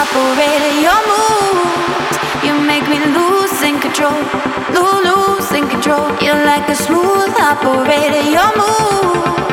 operator. Your moves, you make me lose in control, lose, lose in control. You're like a smooth operator. Your moves,